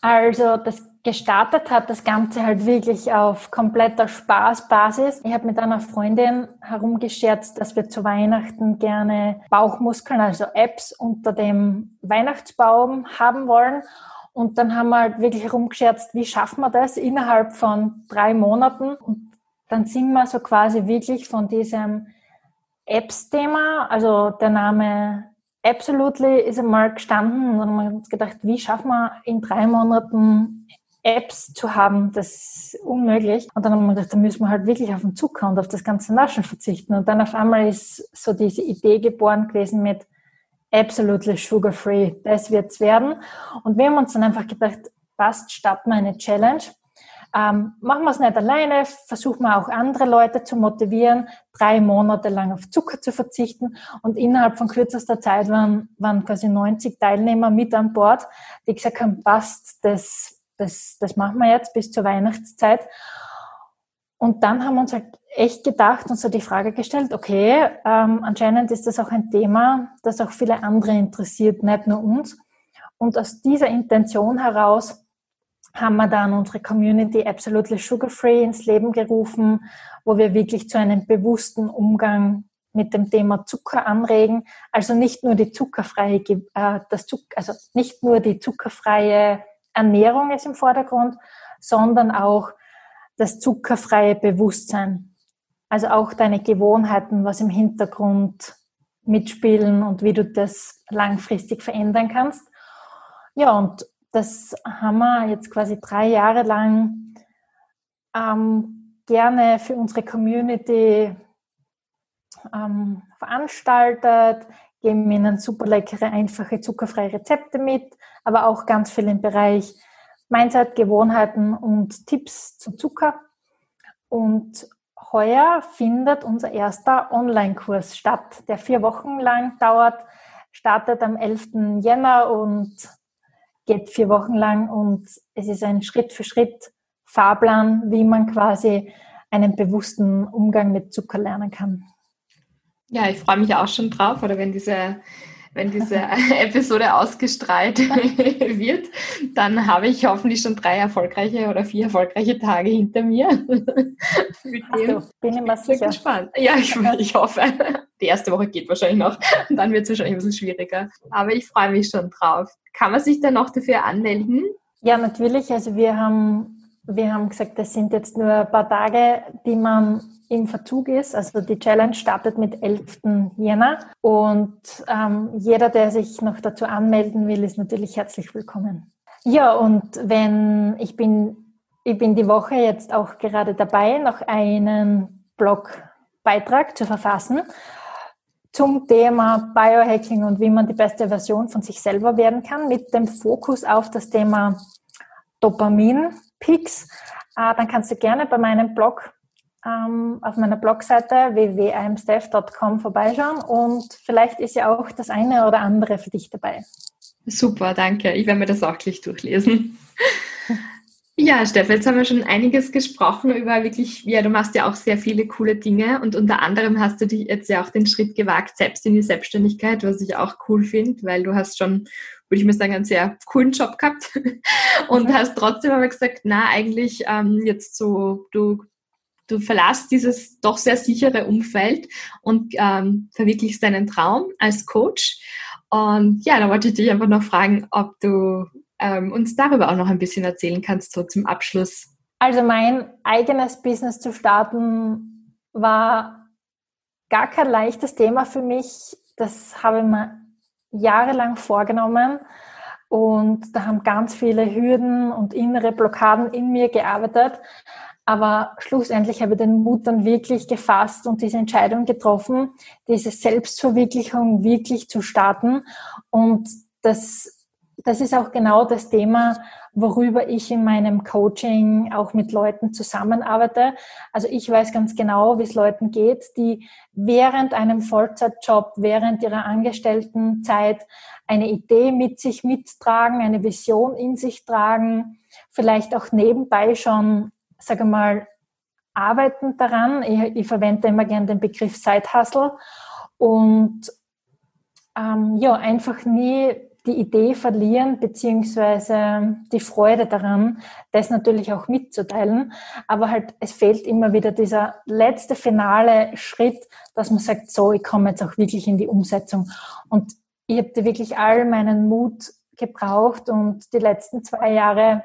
Also das gestartet hat das Ganze halt wirklich auf kompletter Spaßbasis. Ich habe mit einer Freundin herumgescherzt, dass wir zu Weihnachten gerne Bauchmuskeln, also Apps unter dem Weihnachtsbaum haben wollen. Und dann haben wir halt wirklich herumgescherzt, wie schaffen wir das innerhalb von drei Monaten. Und dann sind wir so quasi wirklich von diesem Apps-Thema, also der Name Absolutely ist einmal gestanden und dann haben wir uns gedacht, wie schaffen wir in drei Monaten Apps zu haben, das ist unmöglich. Und dann haben wir gedacht, da müssen wir halt wirklich auf den Zucker und auf das ganze Naschen verzichten. Und dann auf einmal ist so diese Idee geboren gewesen mit absolutely sugar free. Das wird's werden. Und wir haben uns dann einfach gedacht, passt, starten wir eine Challenge. Ähm, machen wir es nicht alleine, versuchen wir auch andere Leute zu motivieren, drei Monate lang auf Zucker zu verzichten. Und innerhalb von kürzester Zeit waren, waren quasi 90 Teilnehmer mit an Bord, die gesagt haben, passt, das, das, das machen wir jetzt bis zur Weihnachtszeit. Und dann haben wir uns halt echt gedacht und so die Frage gestellt, okay, ähm, anscheinend ist das auch ein Thema, das auch viele andere interessiert, nicht nur uns. Und aus dieser Intention heraus haben wir dann unsere Community Absolutely Sugar Free ins Leben gerufen, wo wir wirklich zu einem bewussten Umgang mit dem Thema Zucker anregen. Also nicht nur die zuckerfreie, äh, das Zucker, also nicht nur die zuckerfreie Ernährung ist im Vordergrund, sondern auch das zuckerfreie Bewusstsein. Also auch deine Gewohnheiten, was im Hintergrund mitspielen und wie du das langfristig verändern kannst. Ja, und das haben wir jetzt quasi drei Jahre lang ähm, gerne für unsere Community ähm, veranstaltet, geben ihnen super leckere, einfache, zuckerfreie Rezepte mit, aber auch ganz viel im Bereich Mindset, Gewohnheiten und Tipps zu Zucker. Und heuer findet unser erster Online-Kurs statt, der vier Wochen lang dauert, startet am 11. Jänner und geht vier Wochen lang und es ist ein Schritt für Schritt Fahrplan, wie man quasi einen bewussten Umgang mit Zucker lernen kann. Ja, ich freue mich auch schon drauf, oder wenn diese wenn diese Episode ausgestrahlt wird, dann habe ich hoffentlich schon drei erfolgreiche oder vier erfolgreiche Tage hinter mir. du, bin ich mal sicher. gespannt. Ja, ich, ich hoffe. Die erste Woche geht wahrscheinlich noch. Dann wird es wahrscheinlich ein bisschen schwieriger. Aber ich freue mich schon drauf. Kann man sich dann noch dafür anmelden? Ja, natürlich. Also wir haben, wir haben gesagt, das sind jetzt nur ein paar Tage, die man im Verzug ist. Also die Challenge startet mit 11. Jänner und ähm, jeder, der sich noch dazu anmelden will, ist natürlich herzlich willkommen. Ja, und wenn ich bin, ich bin die Woche jetzt auch gerade dabei, noch einen Blogbeitrag zu verfassen zum Thema Biohacking und wie man die beste Version von sich selber werden kann, mit dem Fokus auf das Thema Dopamin-Peaks. Äh, dann kannst du gerne bei meinem Blog ähm, auf meiner Blogseite www.imstaff.com vorbeischauen und vielleicht ist ja auch das eine oder andere für dich dabei. Super, danke. Ich werde mir das auch gleich durchlesen. Ja, Steffi, jetzt haben wir schon einiges gesprochen über wirklich, ja, du machst ja auch sehr viele coole Dinge und unter anderem hast du dich jetzt ja auch den Schritt gewagt, selbst in die Selbstständigkeit, was ich auch cool finde, weil du hast schon, würde ich mal sagen, einen sehr coolen Job gehabt und hast trotzdem aber gesagt, na, eigentlich ähm, jetzt so, du, du verlässt dieses doch sehr sichere Umfeld und ähm, verwirklichst deinen Traum als Coach. Und ja, da wollte ich dich einfach noch fragen, ob du ähm, uns darüber auch noch ein bisschen erzählen kannst, so zum Abschluss. Also mein eigenes Business zu starten war gar kein leichtes Thema für mich. Das habe ich mir jahrelang vorgenommen und da haben ganz viele Hürden und innere Blockaden in mir gearbeitet. Aber schlussendlich habe ich den Mut dann wirklich gefasst und diese Entscheidung getroffen, diese Selbstverwirklichung wirklich zu starten. Und das das ist auch genau das Thema, worüber ich in meinem Coaching auch mit Leuten zusammenarbeite. Also ich weiß ganz genau, wie es Leuten geht, die während einem Vollzeitjob, während ihrer Angestelltenzeit eine Idee mit sich mittragen, eine Vision in sich tragen, vielleicht auch nebenbei schon, sage mal, arbeiten daran. Ich, ich verwende immer gern den Begriff Side Hustle und ähm, ja, einfach nie die Idee verlieren, beziehungsweise die Freude daran, das natürlich auch mitzuteilen. Aber halt, es fehlt immer wieder dieser letzte finale Schritt, dass man sagt, so, ich komme jetzt auch wirklich in die Umsetzung. Und ich habe wirklich all meinen Mut gebraucht und die letzten zwei Jahre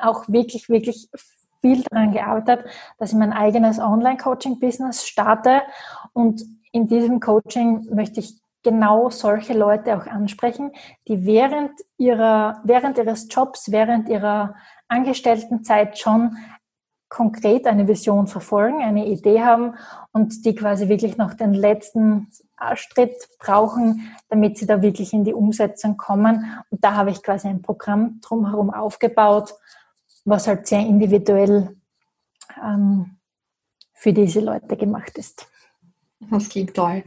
auch wirklich, wirklich viel daran gearbeitet, dass ich mein eigenes Online-Coaching-Business starte. Und in diesem Coaching möchte ich genau solche Leute auch ansprechen, die während ihrer, während ihres Jobs, während ihrer Angestelltenzeit schon konkret eine Vision verfolgen, eine Idee haben und die quasi wirklich noch den letzten Schritt brauchen, damit sie da wirklich in die Umsetzung kommen. Und da habe ich quasi ein Programm drumherum aufgebaut, was halt sehr individuell ähm, für diese Leute gemacht ist. Das klingt toll.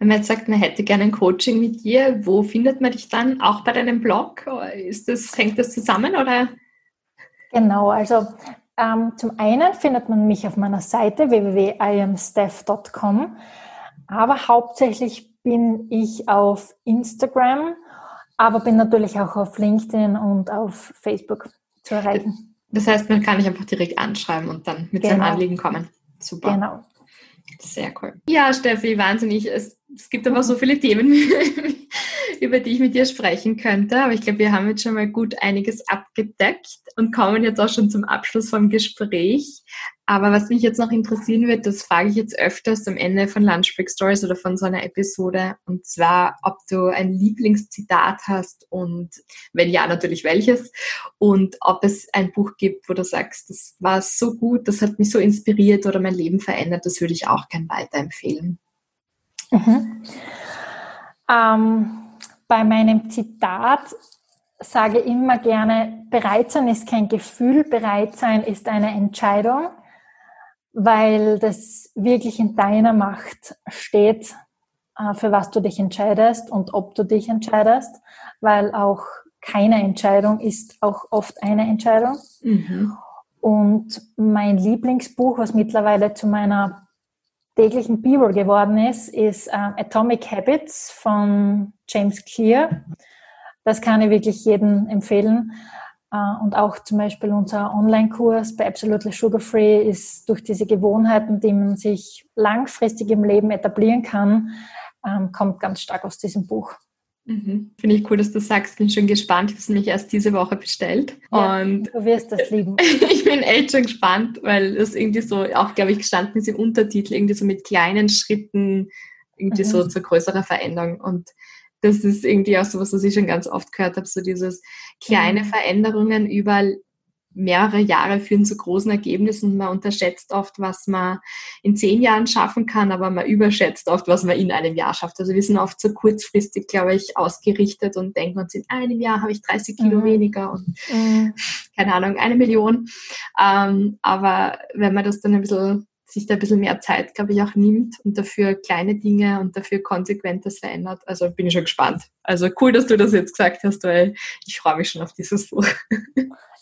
Wenn man jetzt sagt, man hätte gerne ein Coaching mit dir, wo findet man dich dann? Auch bei deinem Blog? Ist das, hängt das zusammen oder? Genau, also ähm, zum einen findet man mich auf meiner Seite www.iamstaff.com, aber hauptsächlich bin ich auf Instagram, aber bin natürlich auch auf LinkedIn und auf Facebook zu erreichen. Das heißt, man kann dich einfach direkt anschreiben und dann mit genau. seinem Anliegen kommen. Super. Genau. Sehr cool. Ja, Steffi, wahnsinnig. Es, es gibt aber so viele Themen, über die ich mit dir sprechen könnte. Aber ich glaube, wir haben jetzt schon mal gut einiges abgedeckt und kommen jetzt auch schon zum Abschluss vom Gespräch. Aber was mich jetzt noch interessieren wird, das frage ich jetzt öfters am Ende von Lunch Break Stories oder von so einer Episode. Und zwar, ob du ein Lieblingszitat hast und wenn ja, natürlich welches. Und ob es ein Buch gibt, wo du sagst, das war so gut, das hat mich so inspiriert oder mein Leben verändert, das würde ich auch gern weiterempfehlen. Mhm. Ähm, bei meinem Zitat sage immer gerne, bereit sein ist kein Gefühl, bereit sein ist eine Entscheidung, weil das wirklich in deiner Macht steht, äh, für was du dich entscheidest und ob du dich entscheidest, weil auch keine Entscheidung ist auch oft eine Entscheidung. Mhm. Und mein Lieblingsbuch, was mittlerweile zu meiner täglichen Bibel geworden ist, ist äh, Atomic Habits von James Clear. Das kann ich wirklich jedem empfehlen. Äh, und auch zum Beispiel unser Online-Kurs bei Absolutely Sugar Free ist durch diese Gewohnheiten, die man sich langfristig im Leben etablieren kann, ähm, kommt ganz stark aus diesem Buch. Mhm. Finde ich cool, dass du sagst. Bin schon gespannt. Ich habe es nämlich erst diese Woche bestellt. Ja, und du wirst das lieben. ich bin echt schon gespannt, weil es irgendwie so, auch glaube ich, gestanden ist im Untertitel, irgendwie so mit kleinen Schritten, irgendwie mhm. so zur größeren Veränderung. Und das ist irgendwie auch so was, was ich schon ganz oft gehört habe, so dieses kleine mhm. Veränderungen über mehrere Jahre führen zu großen Ergebnissen. Man unterschätzt oft, was man in zehn Jahren schaffen kann, aber man überschätzt oft, was man in einem Jahr schafft. Also wir sind oft so kurzfristig, glaube ich, ausgerichtet und denken uns, in einem Jahr habe ich 30 Kilo mhm. weniger und mhm. keine Ahnung, eine Million. Ähm, aber wenn man das dann ein bisschen sich da ein bisschen mehr Zeit, glaube ich, auch nimmt und dafür kleine Dinge und dafür konsequentes verändert. Also bin ich schon gespannt. Also cool, dass du das jetzt gesagt hast, weil ich freue mich schon auf dieses Buch.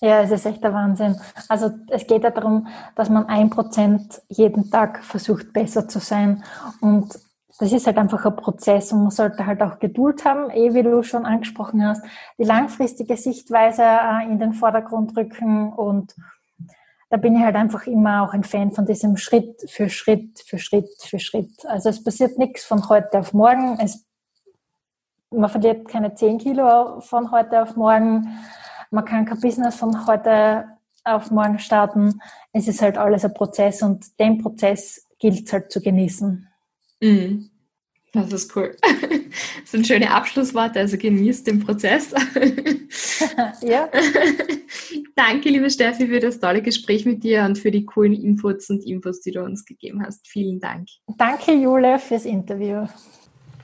Ja, es ist echt der Wahnsinn. Also es geht ja darum, dass man ein Prozent jeden Tag versucht, besser zu sein. Und das ist halt einfach ein Prozess und man sollte halt auch Geduld haben, eh wie du schon angesprochen hast, die langfristige Sichtweise äh, in den Vordergrund rücken und da bin ich halt einfach immer auch ein Fan von diesem Schritt für Schritt für Schritt für Schritt. Also es passiert nichts von heute auf morgen. Es, man verliert keine 10 Kilo von heute auf morgen. Man kann kein Business von heute auf morgen starten. Es ist halt alles ein Prozess und den Prozess gilt es halt zu genießen. Mhm. Das ist cool. Das sind schöne Abschlussworte, also genießt den Prozess. ja. Danke, liebe Steffi, für das tolle Gespräch mit dir und für die coolen Inputs und Infos, die du uns gegeben hast. Vielen Dank. Danke, Jule, fürs Interview.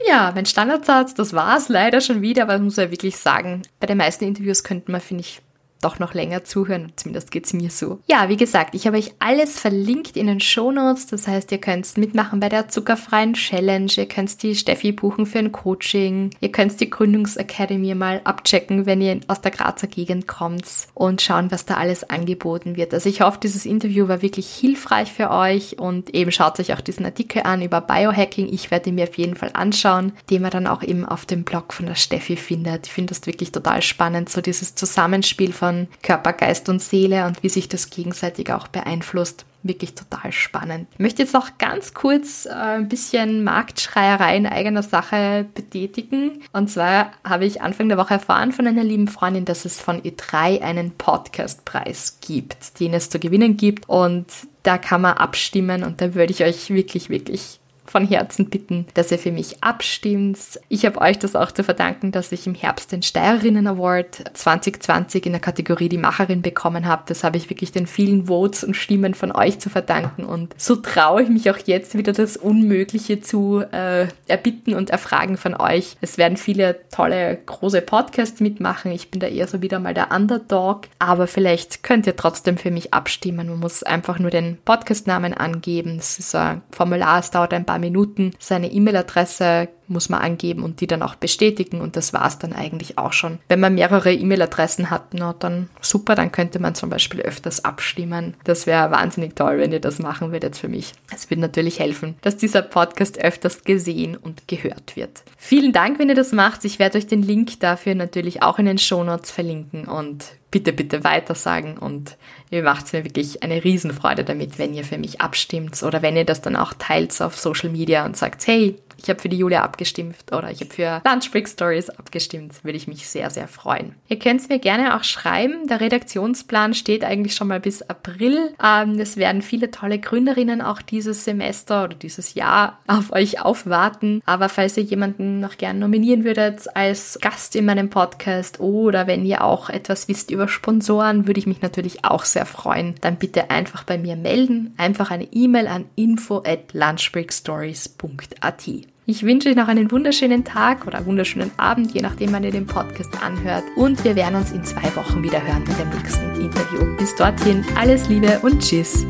Ja, mein Standardsatz, das war es leider schon wieder, aber ich muss ja wirklich sagen, bei den meisten Interviews könnte man, finde ich, doch noch länger zuhören. Zumindest geht es mir so. Ja, wie gesagt, ich habe euch alles verlinkt in den Shownotes. Das heißt, ihr könnt mitmachen bei der zuckerfreien Challenge. Ihr könnt die Steffi buchen für ein Coaching. Ihr könnt die Gründungsakademie mal abchecken, wenn ihr aus der Grazer Gegend kommt und schauen, was da alles angeboten wird. Also ich hoffe, dieses Interview war wirklich hilfreich für euch und eben schaut euch auch diesen Artikel an über Biohacking. Ich werde ihn mir auf jeden Fall anschauen, den man dann auch eben auf dem Blog von der Steffi findet. Ich finde das wirklich total spannend, so dieses Zusammenspiel von von Körper, Geist und Seele und wie sich das gegenseitig auch beeinflusst. Wirklich total spannend. Ich möchte jetzt noch ganz kurz äh, ein bisschen Marktschreierei in eigener Sache betätigen. Und zwar habe ich Anfang der Woche erfahren von einer lieben Freundin, dass es von E3 einen Podcastpreis gibt, den es zu gewinnen gibt. Und da kann man abstimmen und da würde ich euch wirklich, wirklich von Herzen bitten, dass ihr für mich abstimmt. Ich habe euch das auch zu verdanken, dass ich im Herbst den Steirerinnen Award 2020 in der Kategorie Die Macherin bekommen habe. Das habe ich wirklich den vielen Votes und Stimmen von euch zu verdanken. Und so traue ich mich auch jetzt wieder das Unmögliche zu äh, erbitten und erfragen von euch. Es werden viele tolle, große Podcasts mitmachen. Ich bin da eher so wieder mal der Underdog. Aber vielleicht könnt ihr trotzdem für mich abstimmen. Man muss einfach nur den Podcastnamen angeben. Das ist ein Formular, es dauert ein paar Minuten seine E-Mail-Adresse muss man angeben und die dann auch bestätigen und das war es dann eigentlich auch schon. Wenn man mehrere E-Mail-Adressen hat, na, dann super, dann könnte man zum Beispiel öfters abstimmen. Das wäre wahnsinnig toll, wenn ihr das machen würdet für mich. Es würde natürlich helfen, dass dieser Podcast öfters gesehen und gehört wird. Vielen Dank, wenn ihr das macht. Ich werde euch den Link dafür natürlich auch in den Shownotes verlinken und bitte, bitte weitersagen und ihr macht mir wirklich eine Riesenfreude damit, wenn ihr für mich abstimmt oder wenn ihr das dann auch teilt auf Social Media und sagt, hey, ich habe für die Julia abgestimmt oder ich habe für Lunch Break Stories abgestimmt, würde ich mich sehr, sehr freuen. Ihr könnt es mir gerne auch schreiben. Der Redaktionsplan steht eigentlich schon mal bis April. Ähm, es werden viele tolle Gründerinnen auch dieses Semester oder dieses Jahr auf euch aufwarten. Aber falls ihr jemanden noch gerne nominieren würdet als Gast in meinem Podcast oder wenn ihr auch etwas wisst über Sponsoren, würde ich mich natürlich auch sehr freuen. Dann bitte einfach bei mir melden. Einfach eine E-Mail an info at lunchbreakstories.at. Ich wünsche euch noch einen wunderschönen Tag oder wunderschönen Abend, je nachdem, wann ihr den Podcast anhört. Und wir werden uns in zwei Wochen wieder hören mit dem nächsten Interview. Bis dorthin alles Liebe und Tschüss.